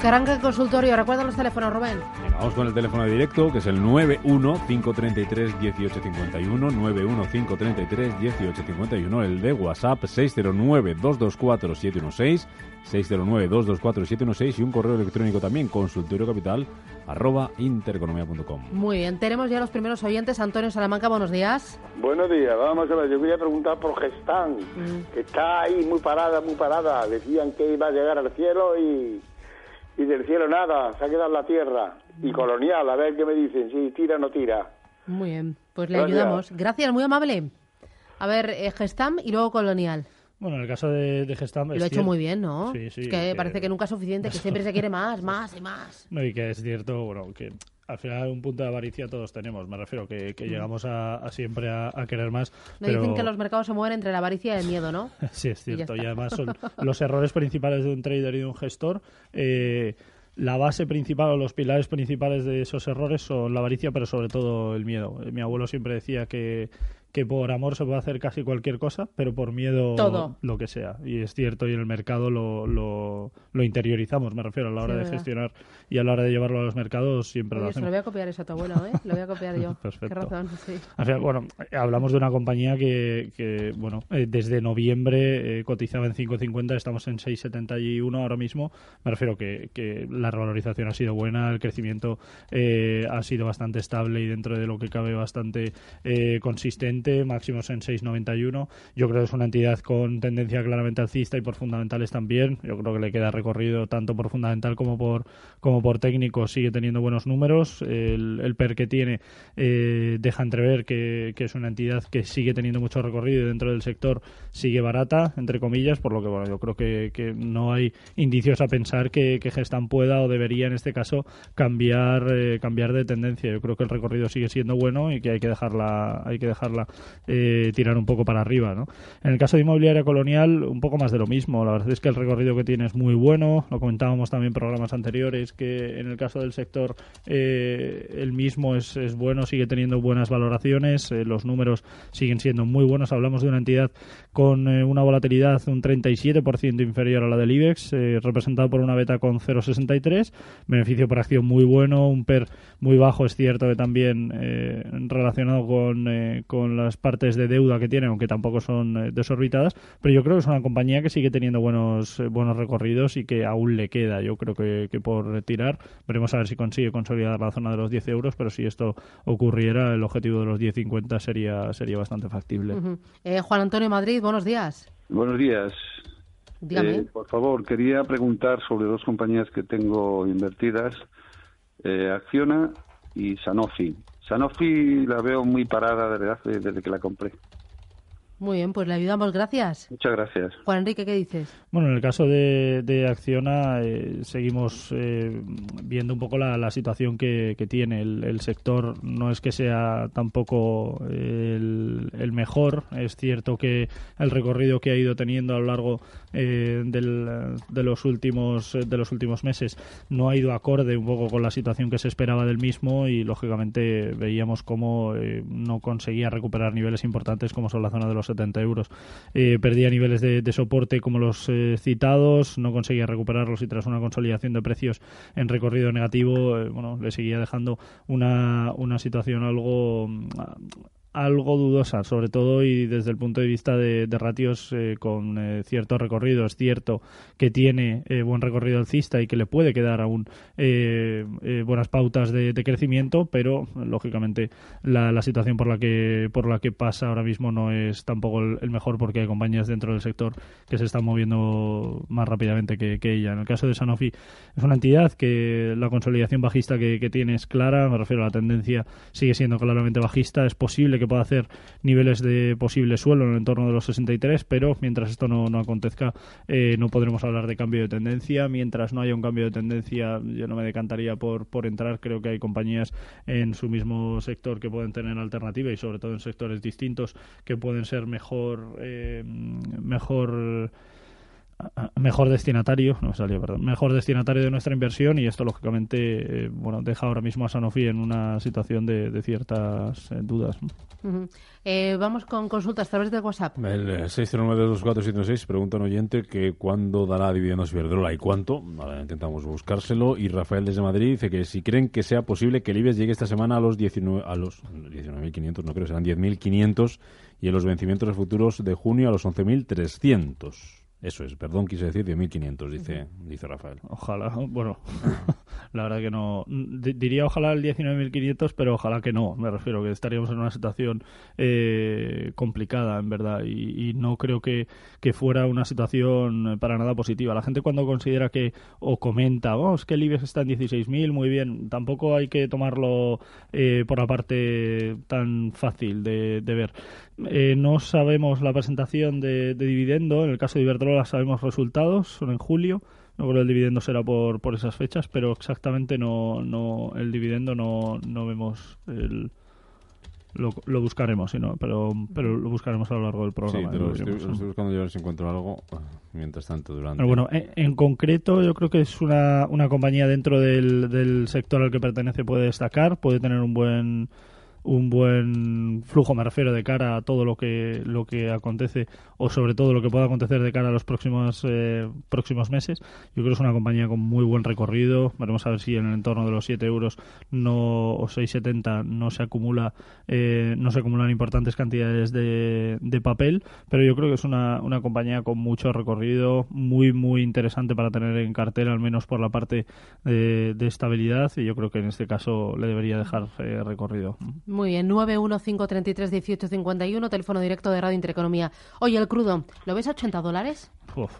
Que el consultorio. Recuerda los teléfonos, Rubén. Venga, vamos con el teléfono de directo, que es el 915331851, 915331851, el de WhatsApp 609224716, 609224716 y un correo electrónico también, consultoriocapital, arroba intereconomía.com. Muy bien, tenemos ya los primeros oyentes. Antonio Salamanca, buenos días. Buenos días, vamos a ver, yo quería preguntar por Gestán, que está ahí muy parada, muy parada. Decían que iba a llegar al cielo y, y del cielo nada, se ha quedado en la tierra. Y colonial, a ver qué me dicen, si tira o no tira. Muy bien, pues le Gracias. ayudamos. Gracias, muy amable. A ver, eh, Gestam y luego Colonial. Bueno, en el caso de, de Gestam... Lo ha hecho cierto- muy bien, ¿no? Sí, sí, Es que que- parece que nunca es suficiente, que siempre se quiere más, más y más. No, y que es cierto, bueno, que al final un punto de avaricia todos tenemos. Me refiero que, que llegamos a, a siempre a, a querer más. No pero... dicen que los mercados se mueven entre la avaricia y el miedo, ¿no? Sí, es Y cierto. Y, está. además son los errores principales de un trader y de un gestor. eh, la base principal o los pilares principales de esos errores son la avaricia, pero sobre todo el miedo. Mi abuelo siempre decía que, que por amor se puede hacer casi cualquier cosa, pero por miedo Todo. lo que sea. Y es cierto, y en el mercado lo, lo, lo interiorizamos, me refiero, a la hora sí, de verdad. gestionar y a la hora de llevarlo a los mercados siempre Oye, lo hacemos. Lo voy a copiar eso a tu abuelo, ¿eh? Lo voy a copiar yo. Perfecto. Qué razón, sí. Bueno, hablamos de una compañía que, que bueno, eh, desde noviembre eh, cotizaba en 5,50, estamos en 6,71 ahora mismo. Me refiero que, que la revalorización ha sido buena, el crecimiento eh, ha sido bastante estable y dentro de lo que cabe bastante eh, consistente máximos en 6,91. Yo creo que es una entidad con tendencia claramente alcista y por fundamentales también. Yo creo que le queda recorrido tanto por fundamental como por, como por técnico. Sigue teniendo buenos números. El, el PER que tiene eh, deja entrever que, que, es una entidad que sigue teniendo mucho recorrido y dentro del sector sigue barata, entre comillas, por lo que bueno, yo creo que, que no hay indicios a pensar que, que Gestam pueda o debería en este caso cambiar, eh, cambiar de tendencia. Yo creo que el recorrido sigue siendo bueno y que hay que dejarla, hay que dejarla eh, tirar un poco para arriba. ¿no? En el caso de inmobiliaria colonial, un poco más de lo mismo. La verdad es que el recorrido que tiene es muy bueno. Lo comentábamos también en programas anteriores que en el caso del sector eh, el mismo es, es bueno, sigue teniendo buenas valoraciones, eh, los números siguen siendo muy buenos. Hablamos de una entidad con eh, una volatilidad un 37% inferior a la del IBEX, eh, representado por una beta con 0,63, beneficio por acción muy bueno, un PER muy bajo, es cierto que también relacionado con, con las partes de deuda que tiene, aunque tampoco son eh, desorbitadas, pero yo creo que es una compañía que sigue teniendo buenos, eh, buenos recorridos y que aún le queda, yo creo que, que por tirar, veremos a ver si consigue consolidar la zona de los 10 euros, pero si esto ocurriera, el objetivo de los 10,50 sería, sería bastante factible. Ujú. Eh, Juan Antonio Madrid, buenos días. Buenos días. Dígame. Eh, por favor, quería preguntar sobre dos compañías que tengo invertidas, eh, Acciona y Sanofi. Sanofi la veo muy parada desde, hace- desde que la compré. Muy bien, pues le ayudamos, gracias. Muchas gracias. Juan Enrique, ¿qué dices? Bueno, en el caso de, de Acciona eh, seguimos eh, viendo un poco la, la situación que, que tiene el, el sector. No es que sea tampoco el, el mejor. Es cierto que el recorrido que ha ido teniendo a lo largo eh, del- de los últimos de los últimos meses no ha ido acorde un poco con la situación que se esperaba del mismo y lógicamente veíamos cómo eh, no conseguía recuperar niveles importantes como son la zona de los 70 euros. Eh, perdía niveles de, soporte como los eh, citados, no conseguía recuperarlos y tras una consolidación de precios en recorrido negativo, eh, bueno, le seguía dejando una, una situación algo mm, algo dudosa, sobre todo y desde el punto de vista de, ratios eh, con eh, cierto recorrido. Es cierto que tiene eh, buen recorrido alcista y que le puede quedar aún buenas pautas de, crecimiento, pero lógicamente la, situación por la que por la que pasa ahora mismo no es tampoco el, mejor porque hay compañías dentro del sector que se están moviendo más rápidamente que, que ella. En el caso de Sanofi es una entidad que la consolidación bajista que, que tiene es clara, me refiero a la tendencia sigue siendo claramente bajista, es posible que pueda hacer niveles de posible suelo en el entorno de los 63, pero mientras esto no, no acontezca, eh, no podremos hablar de cambio de tendencia. Mientras no haya un cambio de tendencia, yo no me decantaría por, por entrar. Creo que hay compañías en su mismo sector que pueden tener alternativa y sobre todo en sectores distintos que pueden ser mejor, eh, mejor mejor destinatario, no salió, perdón, mejor destinatario de nuestra inversión y esto lógicamente eh, bueno deja ahora mismo a Sanofi en una situación de, ciertas eh, dudas. Eh, vamos con consultas a través de WhatsApp. El 609 pregunta un oyente que cuándo dará dividendos Iberdrola y cuánto. intentamos buscárselo. Y Rafael desde Madrid dice que si creen que sea posible que el IBEX llegue esta semana a los 19 a los 19.500, no creo, serán 10.500 y en los vencimientos futuros de junio a los 11.300. Eso es, perdón, quise decir 10.500, dice, dice Rafael. Ojalá, bueno, la verdad que no. diría ojalá el 19.500, pero ojalá que no. Me refiero que estaríamos en una situación eh, complicada, en verdad, y, no creo que, que, fuera una situación para nada positiva. La gente cuando considera que, o comenta, oh, es que el IBEX está en 16.000, muy bien, tampoco hay que tomarlo eh, por la parte tan fácil de, de ver. Eh, no sabemos la presentación de, dividendo. En el caso de Iberdrola sabemos resultados, son en julio. No creo que el dividendo será por, por esas fechas, pero exactamente no, no el dividendo no, no vemos el, lo, lo, buscaremos, sino, pero, pero lo buscaremos a lo largo del programa. Sí, pero estoy, buscando yo a ver si encuentro algo ah, mientras tanto durante. Pero bueno, en, en, concreto yo creo que es una, una compañía dentro del, del sector al que pertenece puede destacar, puede tener un buen un buen flujo, me refiero, de cara a todo lo que, lo que acontece o sobre todo lo que pueda acontecer de cara a los próximos, eh, próximos meses. Yo creo que es una compañía con muy buen recorrido. Veremos a ver si en el entorno de los 7 euros no, o 6,70 no se acumula eh, no se acumulan importantes cantidades de, papel, pero yo creo que es una, una compañía con mucho recorrido, muy, muy interesante para tener en cartera, al menos por la parte de, de estabilidad, y yo creo que en este caso le debería dejar eh, recorrido. Muy bien, 915331851, teléfono directo de Radio Intereconomía. Oye, el crudo, ¿lo ves a 80 dólares?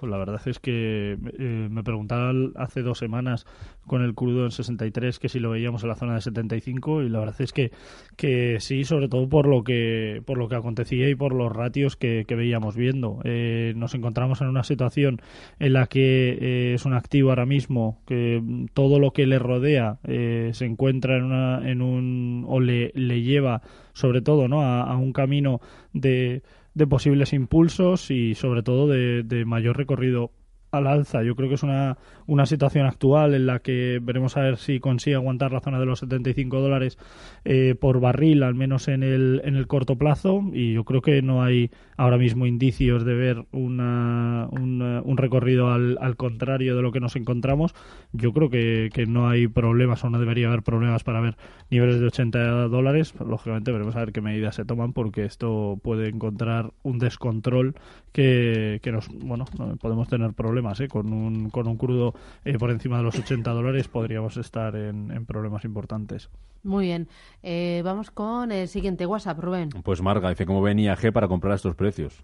La verdad es que eh, me preguntaba hace dos semanas con el crudo en 63 que si lo veíamos en la zona de 75 y la verdad es que, que sí, sobre todo por lo que por lo que acontecía y por los ratios que, veíamos viendo. Eh, nos encontramos en una situación en la que eh, es un activo ahora mismo que todo lo que le rodea se encuentra en, una, en un o le, le lleva sobre todo ¿no? a un camino de de posibles impulsos y sobre todo de, de mayor recorrido al alza. Yo creo que es una, una situación actual en la que veremos a ver si consigue aguantar la zona de los 75 dólares eh, por barril, al menos en el, en el corto plazo. Y yo creo que no hay ahora mismo indicios de ver una, un recorrido al, al, contrario de lo que nos encontramos. Yo creo que, que, no hay problemas o no debería haber problemas para ver niveles de 80 dólares. Lógicamente veremos a ver qué medidas se toman porque esto puede encontrar un descontrol que, que nos, bueno, podemos tener problemas ¿eh? con, un, con un crudo eh, por encima de los 80 dólares podríamos estar en, en problemas importantes. Muy bien. Eh, vamos con el siguiente WhatsApp, Rubén. Pues Marga dice, ¿cómo ven IAG para comprar estos precios?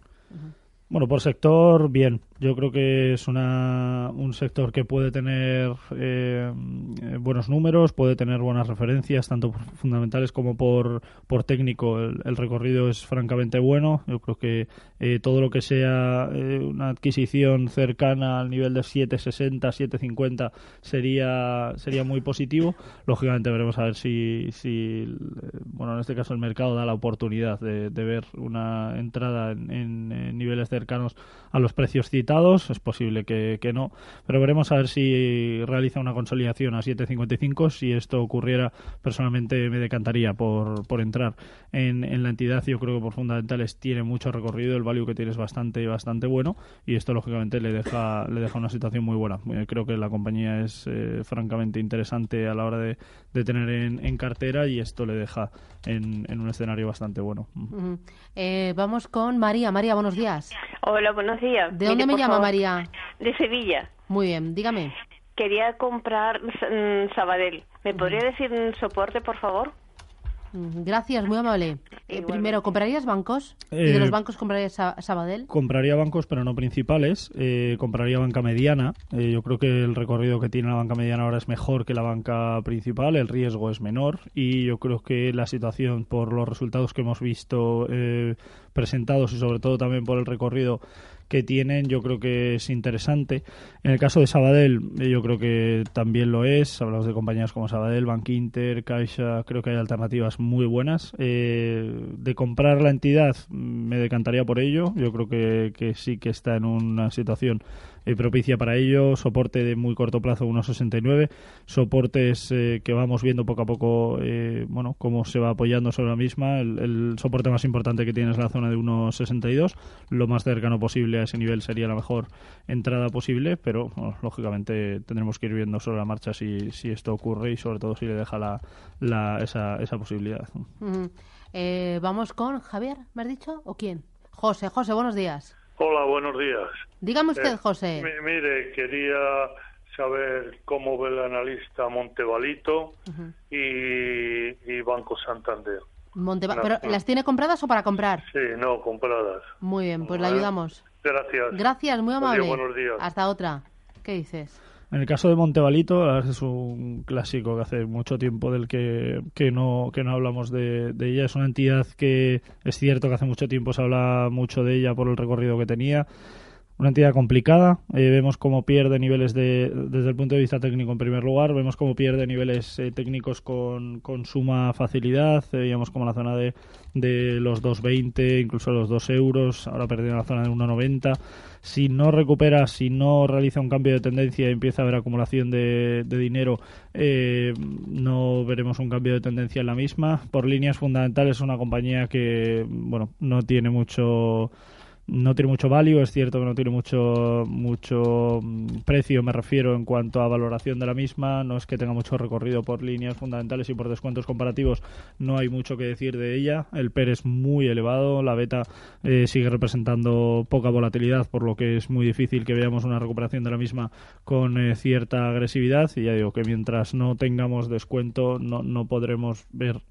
Bueno, por sector, bien. Yo creo que es una, un sector que puede tener eh, buenos números, puede tener buenas referencias, tanto fundamentales como por, por técnico. El, recorrido es francamente bueno. Yo creo que eh, todo lo que sea eh, una adquisición cercana al nivel de 7,60, 7,50 sería, sería muy positivo. Lógicamente veremos a ver si, si, bueno, en este caso el mercado da la oportunidad de, ver una entrada en, en niveles de cercanos a los precios citados. Es posible que, no, pero veremos a ver si realiza una consolidación a 7.55. Si esto ocurriera, personalmente me decantaría por, por entrar en, en, la entidad. Yo creo que por fundamentales tiene mucho recorrido, el value que tiene es bastante, bastante bueno y esto lógicamente le deja, le deja una situación muy buena. Eh, creo que la compañía es eh, francamente interesante a la hora de, de tener en, en, cartera y esto le deja en, en un escenario bastante bueno. Eh, vamos con María. María, buenos días. Hola, buenos días. ¿De dónde me llama María? De Sevilla. Muy bien, dígame. Quería comprar mm, Sabadell. ¿Me podría decir un soporte, por favor? Gracias, muy amable. Eh, primero, ¿comprarías bancos? ¿Y de Eh, los bancos comprarías Sa- Sabadell? Compraría bancos, pero no principales. Eh, compraría banca mediana. Eh, yo creo que el recorrido que tiene la banca mediana ahora es mejor que la banca principal. El riesgo es menor. Y yo creo que la situación, por los resultados que hemos visto eh, presentados y sobre todo también por el recorrido que tienen, yo creo que es interesante. En el caso de Sabadell, eh, yo creo que también lo es. Hablamos de compañías como Sabadell, Bank Inter, Caixa, creo que hay alternativas muy buenas. Eh, de comprar la entidad, mm, me decantaría por ello. Yo creo que, que sí que está en una situación eh, propicia para ello. Soporte de muy corto plazo 1,69. Soportes eh, que vamos viendo poco a poco, eh, bueno, cómo se va apoyando sobre la misma. El, soporte más importante que tiene es la zona de 1,62. Lo más cercano posible a ese nivel sería la mejor entrada posible, pero bueno, lógicamente tendremos que ir viendo sobre la marcha si, si esto ocurre y sobre todo si le deja la, la- esa, esa posibilidad. Ujú. Eh, Vamos con Javier, ¿me has dicho? ¿O quién? José, José, buenos días. Hola, buenos días. Dígame usted, Eh, José. mi- mire, quería saber cómo ve el analista Montevalito y, y Banco Santander. Monteva- no, ¿Pero no. las tiene compradas o para comprar? Sí, no, compradas. Muy bien, pues le Vale. ayudamos. Gracias. Gracias, muy Adiós, amable. buenos días. Hasta otra. ¿Qué dices? En el caso de Montevalito, es un clásico que hace mucho tiempo del que, que no, que no hablamos de, de ella. Es una entidad que es cierto que hace mucho tiempo se habla mucho de ella por el recorrido que tenía. Una entidad complicada. eh, vemos cómo pierde niveles de, desde el punto de vista técnico en primer lugar. Vemos cómo pierde niveles eh, técnicos con, suma facilidad. Eh, veíamos como la zona de, de los 2,20, incluso los 2 euros. Ahora perdiendo la zona de 1,90 si no recupera, si no realiza un cambio de tendencia y empieza a haber acumulación de, de dinero, eh, no veremos un cambio de tendencia en la misma. Por líneas fundamentales, es una compañía que, bueno, no tiene mucho no tiene mucho value, es cierto que no tiene mucho mucho mm, precio, me refiero en cuanto a valoración de la misma, no es que tenga mucho recorrido por líneas fundamentales y por descuentos comparativos, no hay mucho que decir de ella, el PER es muy elevado, la beta eh, sigue representando poca volatilidad, por lo que es muy difícil que veamos una recuperación de la misma con eh, cierta agresividad y ya digo que mientras no tengamos descuento no, no podremos ver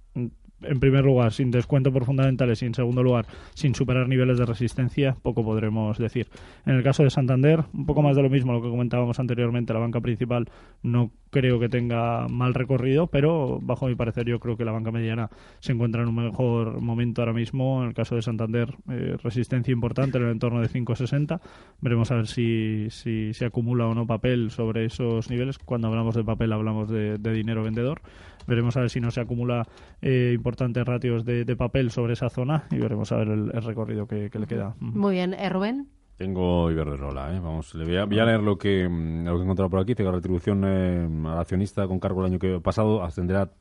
en primer lugar, sin descuento por fundamentales y en segundo lugar, sin superar niveles de resistencia, poco podremos decir. En el caso de Santander, un poco más de lo mismo, lo que comentábamos anteriormente, la banca principal no creo que tenga mal recorrido, pero bajo mi parecer yo creo que la banca mediana se encuentra en un mejor momento ahora mismo. En el caso de Santander, eh, resistencia importante en el entorno de 5,60. Veremos a ver si, si se acumula o no papel sobre esos niveles. Cuando hablamos de papel hablamos de, dinero vendedor. Veremos a ver si no se acumula eh, importantes ratios de, papel sobre esa zona y veremos a ver el, recorrido que, le queda. Muy bien, eh, Rubén. Tengo Iberdrola, ¿eh? Vamos, le voy a, voy a leer lo que, mm, lo que he encontrado por aquí. Dice que la retribución eh, al accionista con cargo el año que pasado ascenderá a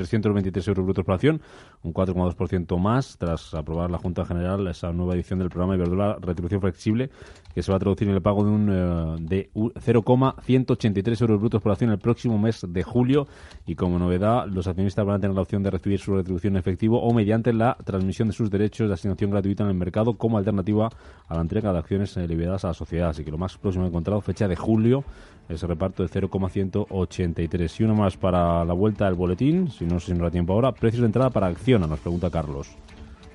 3,323 euros brutos por acción, un 4,2% más tras aprobar la Junta General esa nueva edición del programa Iberdrola Retribución Flexible, que se va a traducir en el pago de un eh, de u- 0,183 euros brutos por acción el próximo mes de julio. Y como novedad, los accionistas van a tener la opción de recibir su retribución en efectivo o mediante la transmisión de sus derechos de asignación gratuita en el mercado como alternativa a la entrega de acciones eh, liberadas a la sociedad. Así que lo más próximo encontrado, fecha de julio, ese reparto de 0,183. Y uno más para la vuelta del boletín, si no se nos da tiempo ahora. Precios de entrada para Acciona, nos pregunta Carlos.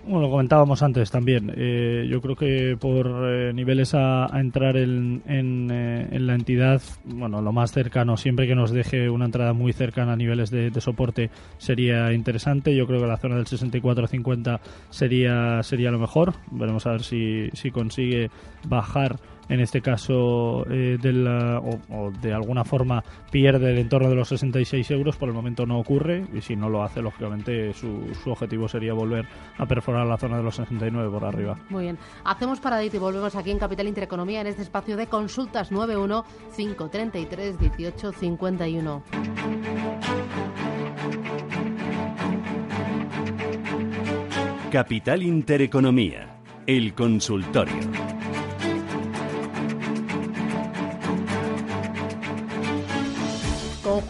Bueno, lo comentábamos antes también. Eh, yo creo que por eh, niveles a, entrar en, en, eh, en la entidad, bueno, lo más cercano, siempre que nos deje una entrada muy cercana a niveles de, de soporte, sería interesante. Yo creo que la zona del 64-50 sería, sería lo mejor. Veremos a ver si, si consigue bajar en este caso eh, de la- o, o de alguna forma pierde el entorno de los 66 euros, por el momento no ocurre y si no lo hace, lógicamente su, su objetivo sería volver a perforar la zona de los 69 por arriba. Muy bien. Hacemos paradita y volvemos aquí en Capital Intereconomía en este espacio de consultas 91 533 18 51. Capital Intereconomía, el consultorio.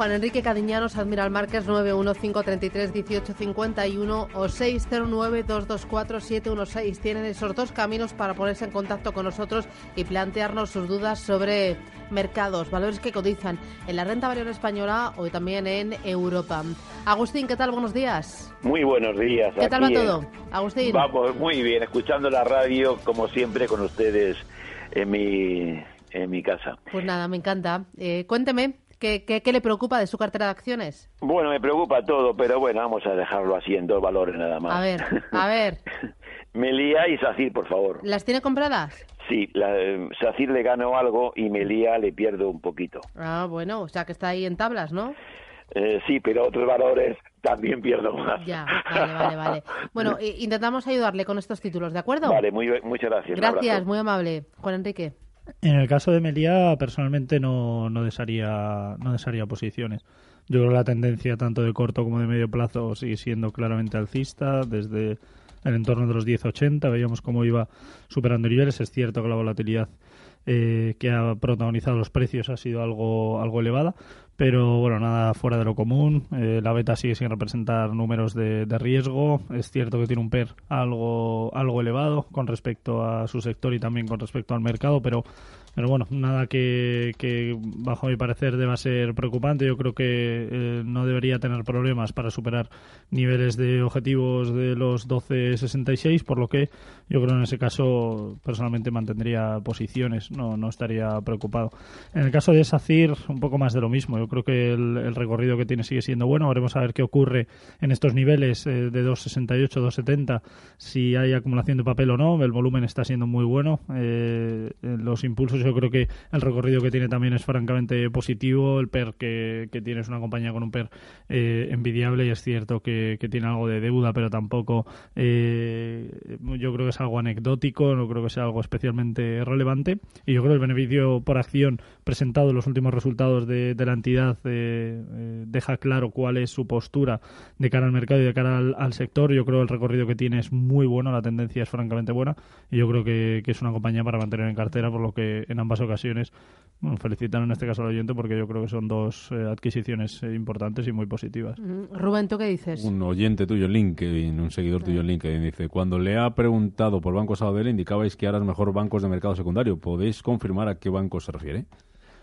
Juan Enrique Cadiñanos, Admiral Márquez 915331851 o 609224716. Tienen esos dos caminos para ponerse en contacto con nosotros y plantearnos sus dudas sobre mercados, valores que cotizan en la renta variable española o también en Europa. Agustín, ¿qué tal? Buenos días. Muy buenos días. ¿Qué tal va todo? Agustín. Vamos, muy bien, escuchando la radio como siempre con ustedes en mi en mi casa. Pues nada, me encanta. Eh, cuénteme, ¿qué, ¿qué, le preocupa de su cartera de acciones? Bueno, me preocupa todo, pero bueno, vamos a dejarlo así en dos valores nada más. A ver, a ver. Melía y Sacir, por favor. ¿Las tiene compradas? Sí, la, eh, Sacir le gano algo y Melía le pierdo un poquito. Ah, bueno, o sea que está ahí en tablas, ¿no? Eh, sí, pero otros valores también pierdo más. Ya, vale, vale, vale. Bueno, intentamos ayudarle con estos títulos, ¿de acuerdo? Vale, muy, muchas gracias. Gracias, muy amable. Juan Enrique. En el caso de Melía, personalmente no, no, desharía, no desharía posiciones. Yo creo que la tendencia tanto de corto como de medio plazo sigue siendo claramente alcista. Desde el entorno de los 10.80 veíamos cómo iba superando niveles. Es cierto que la volatilidad eh, que ha protagonizado los precios ha sido algo, algo elevada, pero bueno, nada fuera de lo común. Eh, la beta sigue sin representar números de, de, riesgo. Es cierto que tiene un PER algo, algo elevado con respecto a su sector y también con respecto al mercado, pero pero bueno, nada que, bajo mi parecer deba ser preocupante. Yo creo que eh, no debería tener problemas para superar niveles de objetivos de los 12.66, por lo que yo creo en ese caso personalmente mantendría posiciones, no, no estaría preocupado. En el caso de SACIR, un poco más de lo mismo. Yo creo que el, recorrido que tiene sigue siendo bueno. Veremos a ver qué ocurre en estos niveles eh, de 2.68, 2.70, si hay acumulación de papel o no. El volumen está siendo muy bueno. Eh, los impulsos yo creo que el recorrido que tiene también es francamente positivo. El PER que, tiene es una compañía con un PER eh, envidiable y es cierto que, tiene algo de deuda, pero tampoco eh, yo creo que es algo anecdótico, no creo que sea algo especialmente relevante. Y yo creo que el beneficio por acción presentado en los últimos resultados de, la entidad eh, deja claro cuál es su postura de cara al mercado y de cara al, sector. Yo creo que el recorrido que tiene es muy bueno, la tendencia es francamente buena y yo creo que, que es una compañía para mantener en cartera, por lo que en ambas ocasiones. Bueno, en este caso al oyente porque yo creo que son dos eh, adquisiciones eh, importantes y muy positivas. Rubén, ¿tú qué dices? Un oyente tuyo en LinkedIn, un seguidor tuyo en LinkedIn, dice, cuando le ha preguntado por Banco Sabadell indicabais que ahora es mejor bancos de mercado secundario. ¿Podéis confirmar a qué banco se refiere?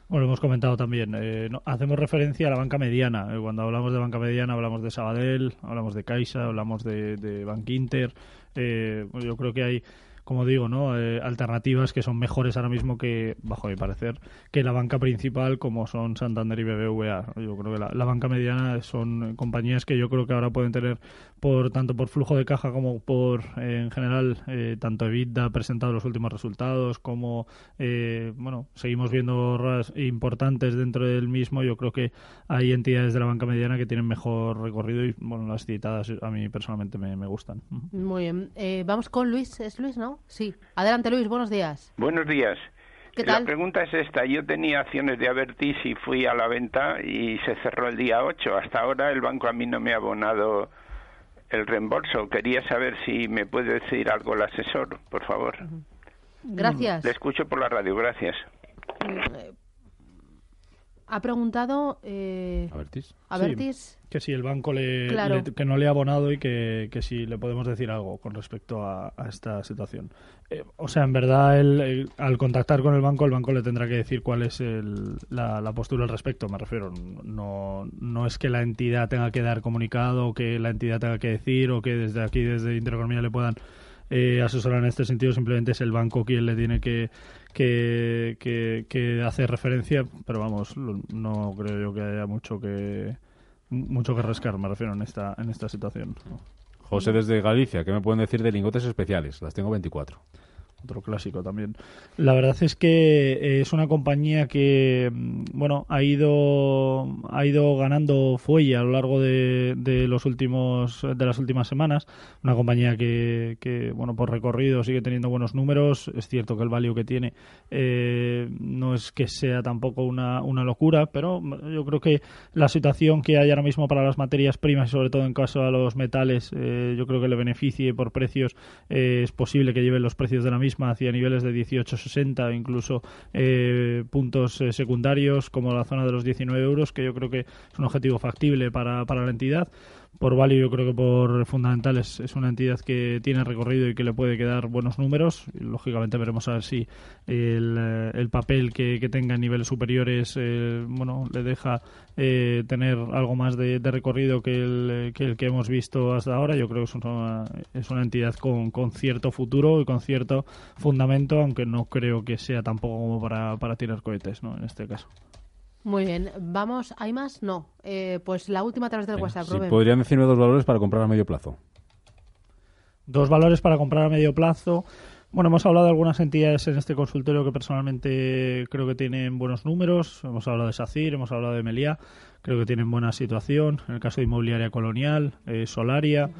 Bueno, lo hemos comentado también. Eh, hacemos referencia a la banca mediana. cuando hablamos de banca mediana hablamos de Sabadell, hablamos de Caixa, hablamos de, de Bank Inter. yo creo que hay como digo, ¿no? Eh, alternativas que son mejores ahora mismo que, bajo mi parecer, que la banca principal como son Santander y BBVA. Yo creo que la, banca mediana son compañías que yo creo que ahora pueden tener, por tanto por flujo de caja como por, eh, en general, eh, tanto EBITDA ha presentado los últimos resultados, como, bueno, seguimos viendo RAS importantes dentro del mismo. Yo creo que hay entidades de la banca mediana que tienen mejor recorrido y, bueno, las citadas a mí personalmente me, me gustan. Muy bien. vamos con Luis. ¿Es Luis, no? Sí. Adelante, Luis, buenos días. Buenos días. La pregunta es esta. Yo tenía acciones de Avertis y fui a la venta y se cerró el día 8. Hasta ahora el banco a mí no me ha abonado el reembolso. Quería saber si me puede decir algo el asesor, por favor. Gracias. Le escucho por la radio, gracias. Ha preguntado eh, que si el banco le, que no le ha abonado y que, que si le podemos decir algo con respecto a, esta situación. Eh, o sea, en verdad, el, al contactar con el banco, el banco le tendrá que decir cuál es la, postura al respecto. Me refiero, no, no es que la entidad tenga que dar comunicado o que la entidad tenga que decir o que desde aquí, desde Intereconomía, le puedan eh, asesorar en este sentido. Simplemente es el banco quien le tiene que que, que, hace referencia, pero vamos, no creo yo que haya mucho que mucho que rascar, me refiero, en esta, en esta situación. José desde Galicia, ¿qué me pueden decir de lingotes especiales? Las tengo 24 otro clásico también. La verdad es que eh, es una compañía que, mm, bueno, ha ido, ha ido ganando fuelle a lo largo de, de los últimos, de las últimas semanas. Una compañía que, que, bueno, por recorrido sigue teniendo buenos números. Es cierto que el value que tiene eh, no es que sea tampoco una, una locura, pero yo creo que la situación que hay ahora mismo para las materias primas y sobre todo en caso a los metales, eh, yo creo que le beneficie por precios. es posible que lleven los precios de la misma misma hacia niveles de 18,60, incluso eh, puntos eh, secundarios como la zona de los 19 euros, que yo creo que es un objetivo factible para, para la entidad por value yo creo que por fundamentales es una entidad que tiene recorrido y que le puede quedar buenos números. lógicamente veremos a ver si el, eh, papel que, tenga en niveles superiores eh, bueno le deja eh, tener algo más de, recorrido que el, que el, que hemos visto hasta ahora. Yo creo que es una, es una entidad con, con cierto futuro y con cierto fundamento, aunque no creo que sea tampoco como para, para tirar cohetes ¿no? en este caso. Muy bien, vamos, ¿hay más? No. Eh, pues la última a través del WhatsApp, sí, ¿Podrían decirme dos valores para comprar a medio plazo? Dos valores para comprar a medio plazo. Bueno, hemos hablado de algunas entidades en este consultorio que personalmente creo que tienen buenos números. Hemos hablado de SACIR, hemos hablado de Melia, creo que tienen buena situación. En el caso de Inmobiliaria Colonial, eh, Solaria.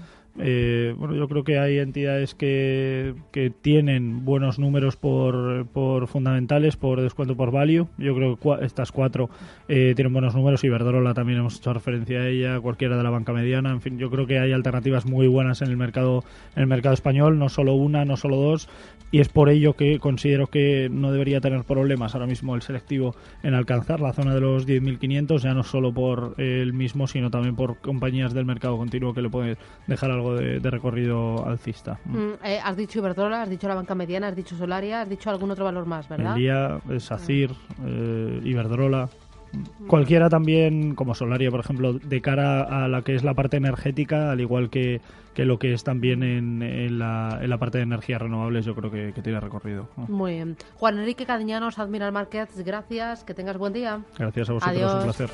Eh, bueno, yo creo que hay entidades que, que tienen buenos números por, por, fundamentales, por descuento por value. Yo creo que estas cuatro eh, tienen buenos números. y Verdorola también hemos hecho referencia a ella, cualquiera de la banca mediana. En fin, yo creo que hay alternativas muy buenas en el mercado, en el mercado español, no solo una, no solo dos. Y es por ello que considero que no debería tener problemas ahora mismo el selectivo en alcanzar la zona de los 10.500, ya no solo por el mismo, sino también por compañías del mercado continuo que le pueden dejar algo de, recorrido alcista. Mm, eh, has dicho Iberdrola, has dicho la banca mediana, has dicho Solaria, has dicho algún otro valor más, ¿verdad? El día, SACIR, eh, Iberdrola. Cualquiera también, como Solaria, por ejemplo, de cara a la que es la parte energética, al igual que, que lo que es también en, la, en la parte de energías renovables, yo creo que, tiene recorrido. Muy bien. Juan Enrique Cadiñanos, Admiral Markets, gracias, que tengas buen día. Gracias a vosotros, un placer.